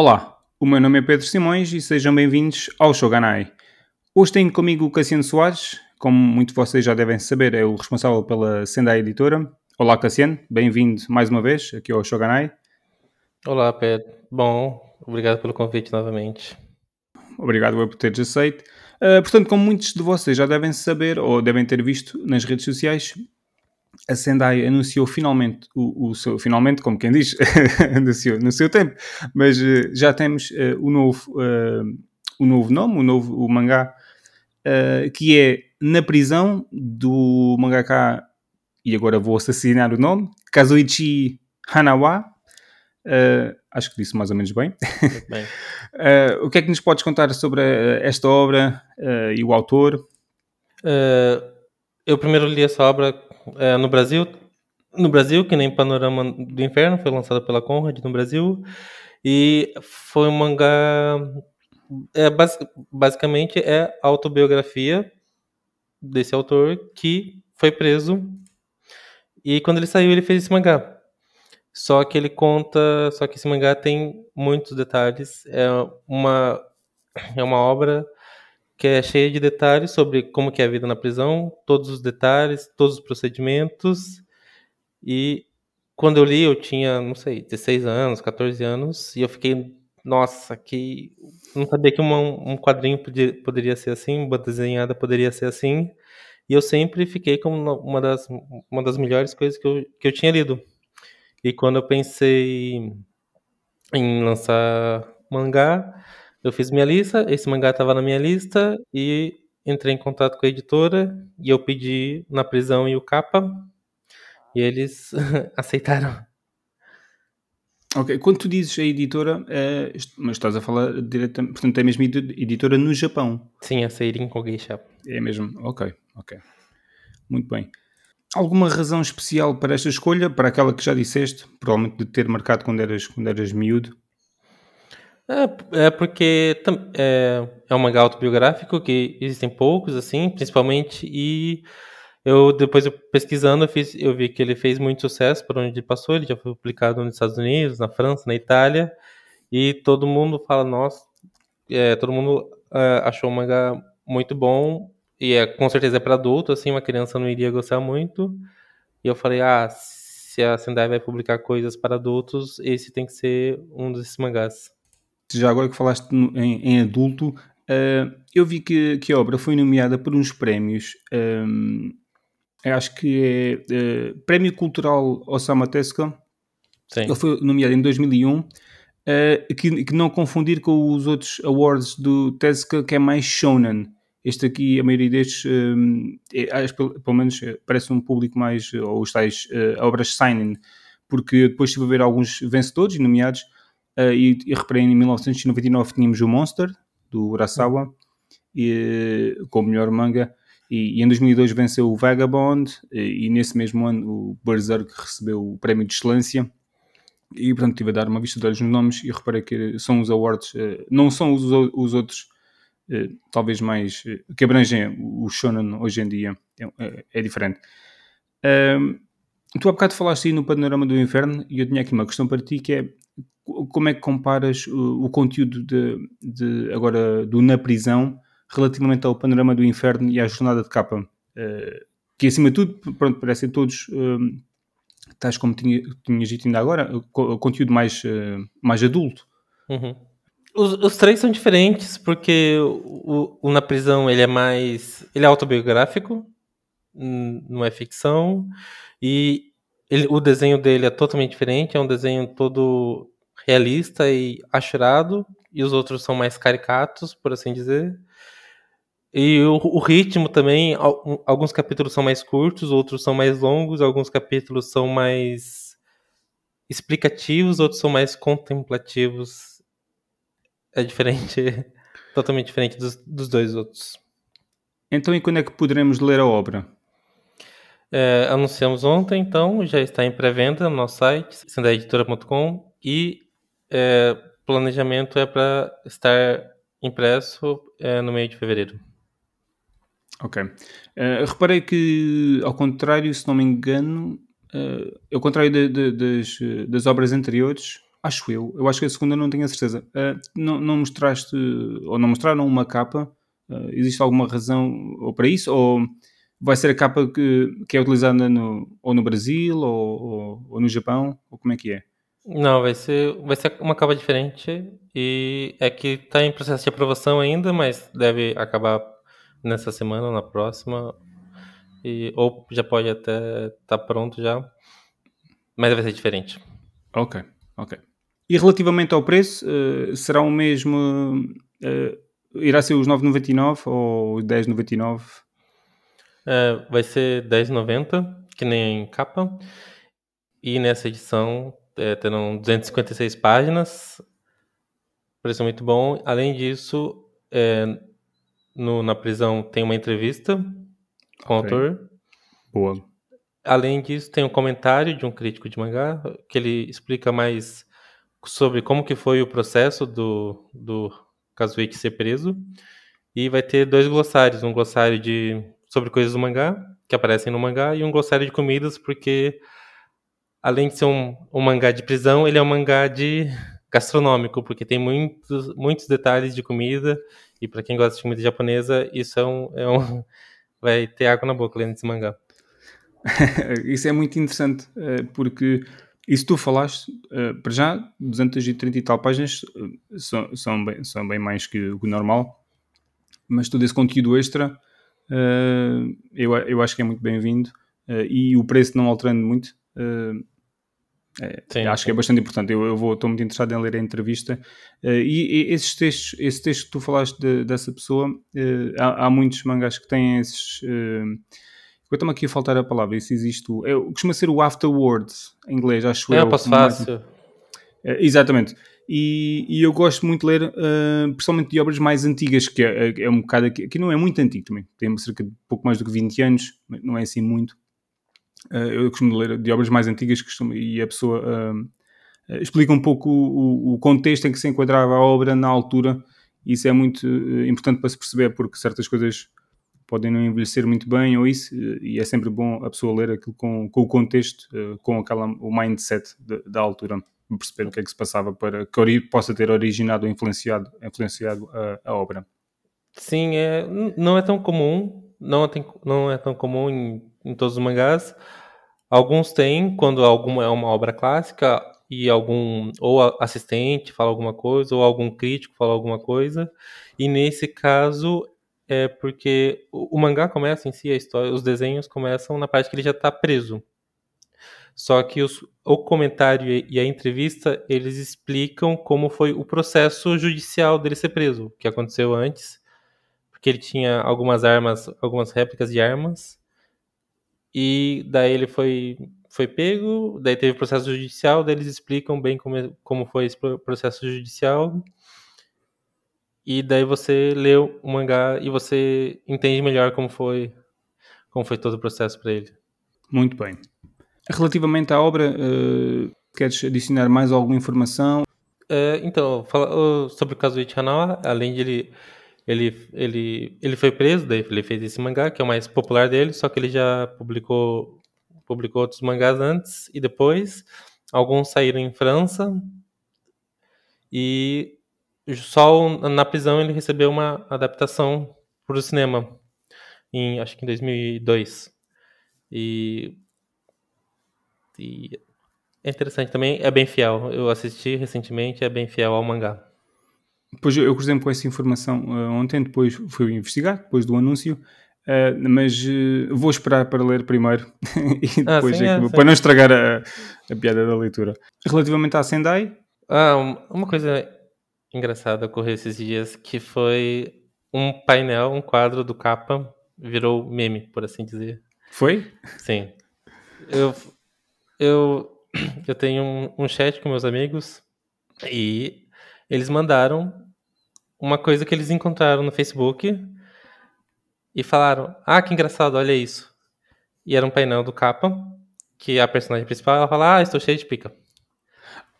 Olá, o meu nome é Pedro Simões e sejam bem-vindos ao Shoganai. Hoje tenho comigo o Cassiano Soares, como muitos de vocês já devem saber, é o responsável pela Sendai Editora. Olá Cassiano, bem-vindo mais uma vez aqui ao Shoganai. Olá Pedro, bom, obrigado pelo convite novamente. Obrigado por teres aceito. Uh, portanto, como muitos de vocês já devem saber ou devem ter visto nas redes sociais, a Sendai anunciou finalmente o, o seu, finalmente, como quem diz, anunciou no seu tempo, mas uh, já temos uh, o, novo, uh, o novo nome, o novo o mangá, que é Na Prisão, do mangaka, e agora vou assassinar o nome, Kazuichi Hanawa. acho que disse mais ou menos bem. bem. o que é que nos podes contar sobre esta obra e o autor? Eu primeiro li essa obra é, no Brasil, no Brasil, que nem Panorama do Inferno, foi lançado pela Conrad no Brasil, e foi um mangá, é, basicamente é a autobiografia desse autor que foi preso, e quando ele saiu ele fez esse mangá. Só que ele conta, só que esse mangá tem muitos detalhes, é uma é uma obra que é cheia de detalhes sobre como é a vida na prisão, todos os detalhes, todos os procedimentos. E quando eu li, eu tinha, não sei, 16 anos, 14 anos, e eu fiquei, nossa, que não sabia que uma, um quadrinho podia, poderia ser assim, uma desenhada poderia ser assim. E eu sempre fiquei como uma das, uma das melhores coisas que eu, que eu tinha lido. E quando eu pensei em lançar mangá, eu fiz minha lista, esse mangá estava na minha lista e entrei em contato com a editora e eu pedi na prisão e o capa e eles aceitaram. Ok, quando tu dizes a editora, é, mas estás a falar diretamente, portanto é mesmo editora no Japão? Sim, a Seirin Kogeisha. É mesmo, ok, ok. Muito bem. Alguma razão especial para esta escolha, para aquela que já disseste, provavelmente de ter marcado quando eras, quando eras miúdo? É, é porque é, é um mangá autobiográfico que existem poucos, assim, principalmente, e eu depois eu, pesquisando eu, fiz, eu vi que ele fez muito sucesso por onde ele passou, ele já foi publicado nos Estados Unidos, na França, na Itália, e todo mundo fala, nossa, é, todo mundo é, achou o mangá muito bom, e é, com certeza é para adulto, assim, uma criança não iria gostar muito, e eu falei, ah, se a Sendai vai publicar coisas para adultos, esse tem que ser um desses mangás já agora que falaste em, em adulto, uh, eu vi que, que, a obra foi nomeada por uns prémios. Um, acho que é uh, Prémio Cultural Osama Tezuka. Sim. Ele foi nomeado em 2001. Uh, que, que, não confundir com os outros awards do Tezuka, que é mais shonen. Este aqui, a maioria destes, um, é, pelo, pelo, menos eh, parece um público mais, ou os tais uh, obras seinen, porque depois estive a ver alguns vencedores e nomeados, Uh, e, e reparei em 1999 tínhamos o Monster, do Urasawa, e, com o melhor manga. E, e, em 2002 venceu o Vagabond, e, e, nesse mesmo ano o Berserk recebeu o Prémio de Excelência. E pronto, estive a dar uma vista de olhos nos nomes e reparei que são os awards, uh, não são os, os outros, uh, talvez mais, que abrangem o Shonen hoje em dia, é, é, é diferente. tu há bocado falaste aí no Panorama do Inferno e eu tinha aqui uma questão para ti que é como é que comparas o, o conteúdo de, de, agora do Na Prisão relativamente ao Panorama do Inferno e à Jornada de Capa? Uh, que acima de tudo, pronto, parecem todos, uh, tais como tinha, tinhas dito ainda agora, o conteúdo mais, uh, mais adulto. Uhum. Os, os, três são diferentes, porque o, o, Na Prisão ele é mais. ele é autobiográfico, não é ficção, e ele, o desenho dele é totalmente diferente, é um desenho todo realista e achurado, e os outros são mais caricatos, por assim dizer. E o, o, ritmo também, alguns capítulos são mais curtos, outros são mais longos, alguns capítulos são mais explicativos, outros são mais contemplativos. É diferente, totalmente diferente dos, dos dois outros. Então, e quando é que poderemos ler a obra? É, anunciamos ontem, então já está em pré-venda no nosso site, sendaeditora.com e é, planejamento é para estar impresso é, no meio de fevereiro. Ok. Uh, reparei que, ao contrário, se não me engano, uh, ao contrário de, de, das, das obras anteriores, Acho eu. Eu acho que a segunda não tenho a certeza. Uh, não, não mostraste, ou não mostraram uma capa? Uh, existe alguma razão ou para isso? Ou vai ser a capa que, que é utilizada no, ou no Brasil ou, ou, ou, no Japão? Ou como é que é? Não, vai ser, vai ser uma capa diferente e é que está em processo de aprovação ainda, mas deve acabar nessa semana ou na próxima. E, ou já pode até estar tá pronto já, mas vai ser diferente. Ok, ok. E relativamente ao preço, uh, será o mesmo? Uh, irá ser os 9,99 ou os 10,99? É, vai ser 10,90, que nem capa. E nessa edição é, terão 256 páginas. Preço muito bom. Além disso, é, no, na prisão tem uma entrevista com okay. o autor. Boa. Além disso, tem um comentário de um crítico de mangá que ele explica mais sobre como que foi o processo do, do Kazuichi ser preso. E vai ter dois glossários, um glossário de sobre coisas do mangá, que aparecem no mangá, e um glossário de comidas, porque além de ser um, um mangá de prisão, ele é um mangá de gastronômico, porque tem muitos, muitos detalhes de comida, e para quem gosta de comida japonesa, isso é um, é um vai ter água na boca lendo esse mangá. isso é muito interessante, eh, porque isso tu falaste, uh, para já, 230 e tal páginas uh, são, são, bem, são bem mais que o normal, mas todo esse conteúdo extra eu, eu acho que é muito bem-vindo e o preço não alterando muito. É, sim, acho que é bastante importante. Eu, eu vou, estou muito interessado em ler a entrevista. Uh, e, e, esses textos, esse texto que tu falaste de, dessa pessoa, uh, há, há, muitos mangás que têm esses. Uh, eu estou aqui a faltar a palavra, isso existe. O, é, costuma ser o afterwards, em inglês, acho é, eu. É, passo fácil. Exatamente. E, e, eu gosto muito de ler, uh, principalmente de obras mais antigas, que é, é, é um bocado aqui, que não é muito antigo também, tem cerca de pouco mais do que 20 anos, não é assim muito. Uh, eu costumo ler de obras mais antigas costumo, e a pessoa uh, explica um pouco o, o, contexto em que se enquadrava a obra na altura. Isso é muito importante para se perceber, porque certas coisas podem não envelhecer muito bem ou isso, e é sempre bom a pessoa ler aquilo com, com o contexto, eh, com aquela, o mindset de, da altura, perceber o que é que se passava para que possa ter originado ou influenciado, influenciado a, a obra. Sim, é, não é tão comum, não é, não é tão comum em, em todos os mangás. Alguns têm, quando alguma é uma obra clássica e algum ou assistente fala alguma coisa ou algum crítico fala alguma coisa. E nesse caso é porque o, o, mangá começa em si, a história, os desenhos começam na parte que ele já está preso. Só que os, o comentário e a entrevista, eles explicam como foi o processo judicial dele ser preso, o que aconteceu antes, porque ele tinha algumas armas, algumas réplicas de armas, e daí ele foi, foi pego, daí teve processo judicial, daí eles explicam bem como, como foi esse processo judicial, e daí você lê o mangá e você entende melhor como foi como foi todo o processo para ele. Muito bem. Relativamente à obra, uh, queres adicionar mais alguma informação? Uh, então, fala, sobre o Kazuichi Hanawa, além de ele, ele, ele, ele foi preso, daí ele fez esse mangá, que é o mais popular dele, só que ele já publicou, publicou outros mangás antes e depois. Alguns saíram em França e só na prisão ele recebeu uma adaptação para o cinema, em, acho que em 2002. E, e é interessante também, é bem fiel. Eu assisti recentemente, é bem fiel ao mangá. Pois eu cruzei com essa informação uh, ontem, depois fui investigar, depois do anúncio, uh, mas uh, vou esperar para ler primeiro e ah, depois sim, é, é, para não estragar a, a piada da leitura. Relativamente à Sendai. Ah, uma coisa engraçado ocorreu esses dias que foi um painel, um quadro do capa virou meme, por assim dizer. Foi? Sim. Eu, eu, eu tenho um, um chat com meus amigos e eles mandaram uma coisa que eles encontraram no Facebook e falaram: Ah, que engraçado, olha isso. E era um painel do capa, que a personagem principal ela fala: Ah, estou cheio de pica.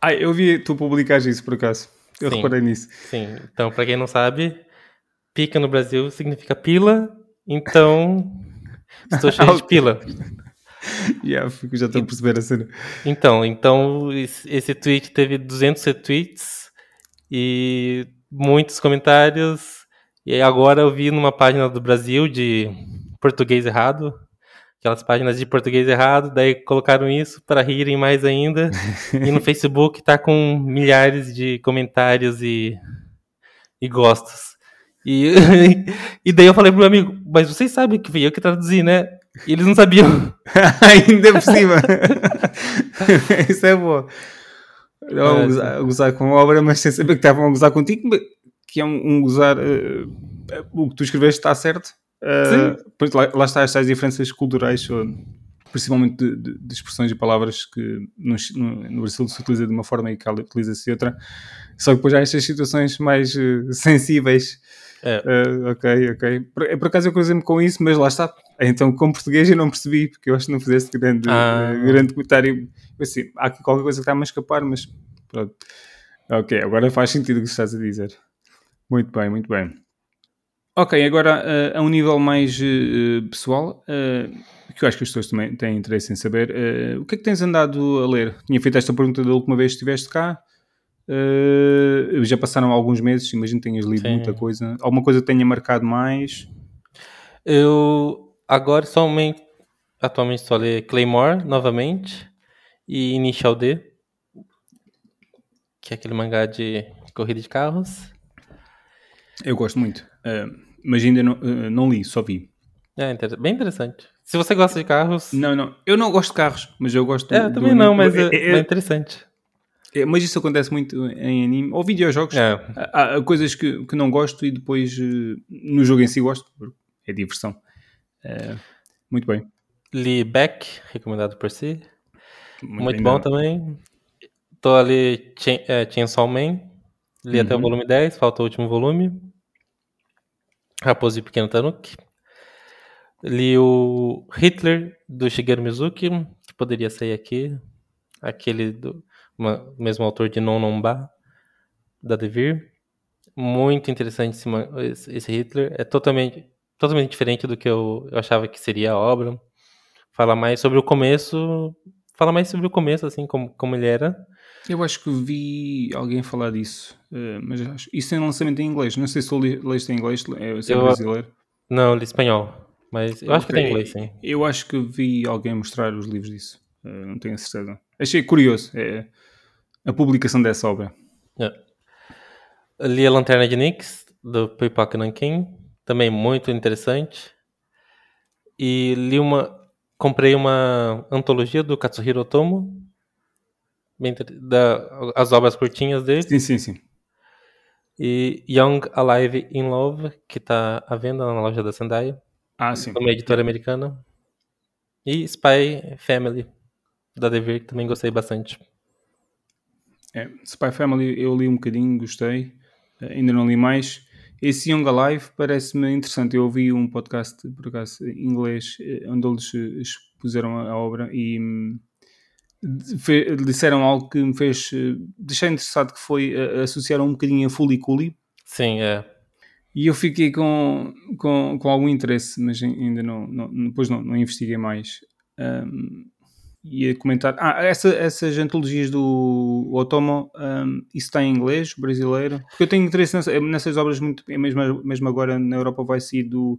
Ah, eu vi tu publicar isso por acaso. Eu sim, reparei nisso. Sim, então, para quem não sabe, pica no Brasil significa pila, então estou cheio de pila. yeah, já estou a perceber a cena. Então, então esse esse tweet teve 200 retweets e muitos comentários. E agora eu vi numa página do Brasil de português errado, aquelas páginas de português errado, daí colocaram isso para rirem mais ainda. e no Facebook tá com milhares de comentários e, e gostos. E, e daí eu falei pro meu amigo, mas vocês sabem que fui eu que traduzi, né? E eles não sabiam. Ainda por cima. Isso é bom. É, gozar, gozar com a obra, mas sem saber que estavam a gozar contigo, que é um, um gozar. eh, o que tu escreveste está certo. Eh, pois lá, lá está estas diferenças culturais, principalmente de, de- de expressões e palavras que no, no, no Brasil se utiliza de uma forma e cá utiliza-se outra. Só que depois há estas situações mais eh, sensíveis. É. Eh, ok, ok. Por, por acaso eu cruzei-me com isso, mas lá está. Então, com português eu não percebi, porque eu acho que não fizeste grande, Ah. eh, grande comentário. Assim, há aqui qualquer coisa que está-me a escapar, mas pronto. Ok, agora faz sentido o que estás a dizer. Muito bem, muito bem. Ok, agora eh, a um nível mais eh, pessoal, eh, que eu acho que as pessoas também têm interesse em saber, o que é que tens andado a ler? Tinha feito esta pergunta da última vez que estiveste cá. Eh, já passaram alguns meses, imagino que tenhas lido Sim. muita coisa. Alguma coisa que tenha marcado mais? Eu agora somente atualmente só leio Claymore novamente e Initial D, que é aquele mangá de corrida de carros. Eu gosto muito, eh, mas ainda não, eh, não li, só vi. É bem interessante. Se você gosta de carros, Não, não, eu não gosto de carros, mas eu gosto é, do- também do- não, mas é, é- é interessante. É- mas isso acontece muito em anime ou videojogos. É. Há, há coisas que, que não gosto e depois eh, no jogo em si gosto, porque é diversão. Eh, muito bem. Li Beck, recomendado por si. Muito, bem bom dado. também. Tô ali é, Chainsaw Man. Li até o Uhum. volume 10, falta o último volume. Raposo e Pequeno Tanuki. Li o Hitler, do Shigeru Mizuki, que poderia sair aqui. Aquele do uma- mesmo autor de Non Non Ba, da Devir. Muito interessante esse, esse- Hitler. É totalmente, totalmente diferente do que eu, eu achava que seria a obra. Fala mais sobre o começo. Fala mais sobre o começo, assim, como, como ele era. Eu acho que vi alguém falar disso, eh, mas acho, isso é lançamento em inglês. Não sei se tu leste em inglês, se é Eu- brasileiro. Não, li espanhol. Mas eu acho que tem inglês, sim. Eu acho que vi alguém mostrar os livros disso. Eh, não tenho certeza. Achei curioso é, a publicação dessa obra. É. Li a Lanterna de Nix, do Pipoca Nankin. Também muito interessante. E li uma. Comprei uma antologia do Katsuhiro Otomo. Da, as obras curtinhas dele. Sim, sim, sim. E Young Alive in Love, que está à venda na loja da Sendai. Ah, sim. uma editora americana. E Spy Family, da Devir, que também gostei bastante. É, Spy Family eu li um bocadinho, gostei. Eh, ainda não li mais. Esse Young Alive parece-me interessante. Eu ouvi um podcast, por acaso, em inglês, eh, onde eles eh, expuseram a obra e hum, disseram algo que me fez deixar interessado, que foi associar um bocadinho a Fully Cooley. Sim, é. E eu fiquei com, com, com algum interesse, mas ai- ainda não, não depois não, não investiguei mais. Um, ia comentar. Ah, essa, essas antologias do Otomo, um, isso está em inglês, brasileiro? Porque eu tenho interesse nessa- nessas obras, muito, é mesmo, mesmo agora na Europa vai sair do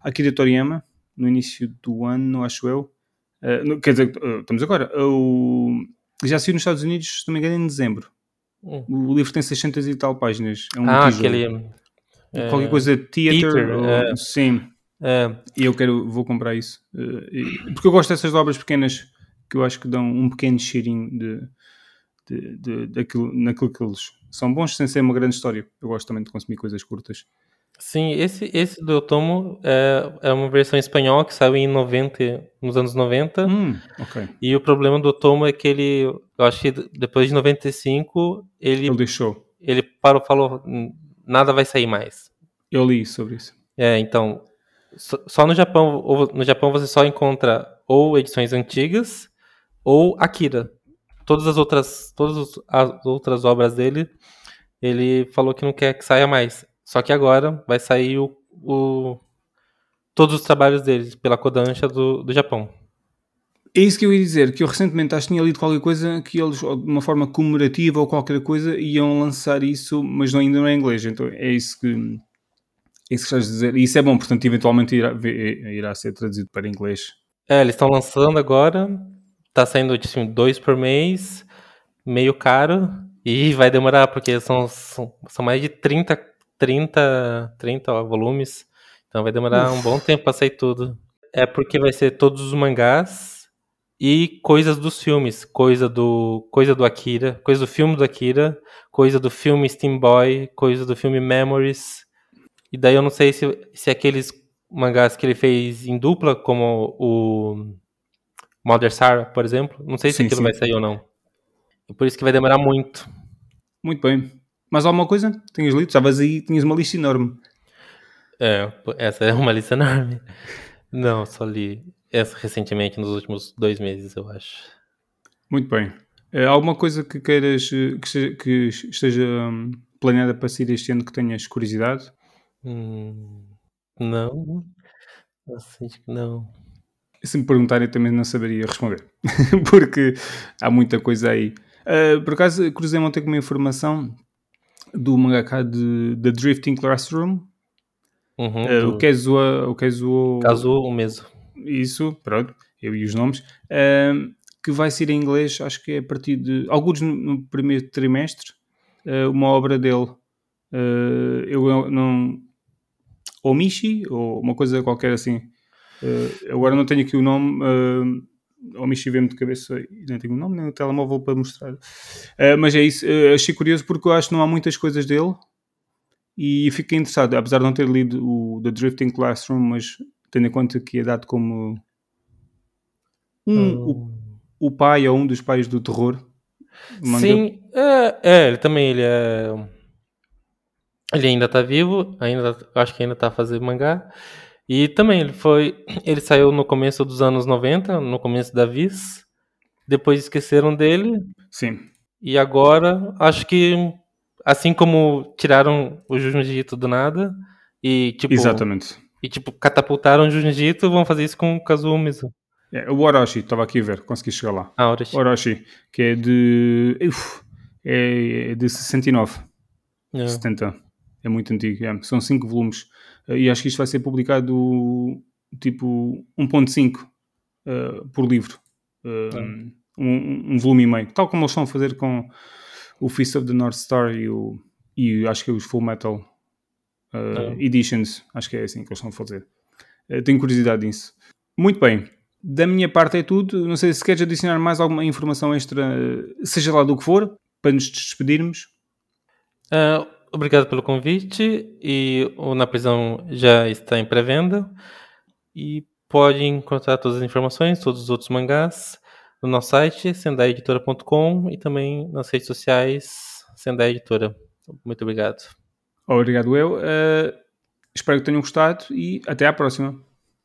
Akira Toriyama, no início do ano, acho eu. Uh, no- quer dizer, uh, estamos agora. O, já saiu nos Estados Unidos, se não me engano, em dezembro. Hum. O livro tem 600 e tal páginas. É um ah, tijolo. aquele. é, Qualquer coisa theater, Theater, ou- é. sim, É, e eu quero, vou comprar isso. Eh, porque eu gosto dessas obras pequenas que eu acho que dão um pequeno cheirinho de, de, de, daquilo, naquilo que eles são bons sem ser uma grande história. Eu gosto também de consumir coisas curtas. sim, esse, esse do Otomo é, é uma versão espanhola que saiu em 90, nos anos 90. Hum, ok. E o problema do Otomo é que ele, eu acho que depois de 95, ele, Ele deixou. ele parou, falou, "Hum, nada vai sair mais. Eu li sobre isso. É, então, só no Japão, no Japão você só encontra ou edições antigas ou Akira. Todas as outras, todas as outras obras dele, ele falou que não quer que saia mais. Só que agora vai sair o, o- todos os trabalhos dele pela Kodansha do, do Japão. É isso que eu ia dizer, que eu recentemente acho que tinha lido qualquer coisa que eles, de uma forma comemorativa ou qualquer coisa, iam lançar isso, mas não, ainda não é em inglês. Então é isso que, é isso que estás a dizer. E isso é bom, portanto, eventualmente irá, irá ser traduzido para inglês. É, eles estão lançando agora, tá saindo assim, dois por mês, meio caro, e vai demorar, porque são, são, são mais de 30, 30, 30 ó, volumes. Então vai demorar Uf. um bom tempo para sair tudo. É porque vai ser todos os mangás e coisas dos filmes, coisa do coisa do Akira, coisa do filme do Akira, coisa do filme Steam Boy, coisa do filme Memories. E daí eu não sei se, se aqueles mangás que ele fez em dupla, como o Mother Sarah, por exemplo, não sei se sim, aquilo sim. vai sair ou não. E por isso que vai demorar muito. Muito bem. Mais alguma coisa? Tinhas lido? Estavas aí, tinhas uma lista enorme. É, essa é uma lista enorme. Não, só li essa recentemente, nos últimos dois meses, eu acho. Muito bem. É, alguma coisa que queiras que esteja, que esteja hum, planeada para sair este ano que tenhas curiosidade? Hum, não. Assim, não. Se me perguntarem, também não saberia responder, porque há muita coisa aí. Uh, por acaso, cruzei ontem com uma informação do mangaka de The Drifting Classroom, uhum, uh, do... o Kazuo... O Kazuo... Kazuo mesmo isso, pronto, eu e os nomes, uh, que vai ser em inglês, acho que é a partir de, alguns no, no primeiro trimestre, uma obra dele. Eu não. Omishi, ou uma coisa qualquer assim. Uh, agora não tenho aqui o nome. Uh, Omishi vem-me de cabeça e nem tenho o nome nem o telemóvel para mostrar. Uh, mas é isso, uh, achei curioso porque eu acho que não há muitas coisas dele e fiquei interessado, apesar de não ter lido o The Drifting Classroom, mas tendo em conta que é dado como um, o, o, pai ou um dos pais do terror. Sim, é, é, ele também ele é. Ele ainda está vivo, ainda acho que ainda está fazendo mangá. E também ele foi. Ele saiu no começo dos anos 90, no começo da Viz. Depois esqueceram dele. Sim. E agora, acho que assim como tiraram o Jujutsu do nada e tipo Exatamente e, tipo, catapultaram o Jiu-Jitsu, vão fazer isso com o Kazuo. É, o Orochi, estava aqui a ver, consegui chegar lá. Ah, Orochi. Orochi, que é de. Uf, é de 69. É. 70. É muito antigo. É. São 5 volumes. E acho que isto vai ser publicado tipo 1.5 uh, eh, por livro. Uh, um, um, volume e meio. Tal como eles estão a fazer com o Fist of the North Star e, o, e acho que é os Full Metal uh, editions, acho que é assim que eles estão a fazer. Uh, tenho curiosidade nisso. Muito bem, da minha parte é tudo. Não sei se queres adicionar mais alguma informação extra, seja lá do que for, para nos despedirmos. Uh, obrigado pelo convite e o Na Prisão já está em pré-venda e pode encontrar todas as informações, todos os outros mangás no nosso site sendaeditora.com e também nas redes sociais Sendai Editora. Muito obrigado. Obrigado eu. Uh, espero que tenham gostado e até à próxima.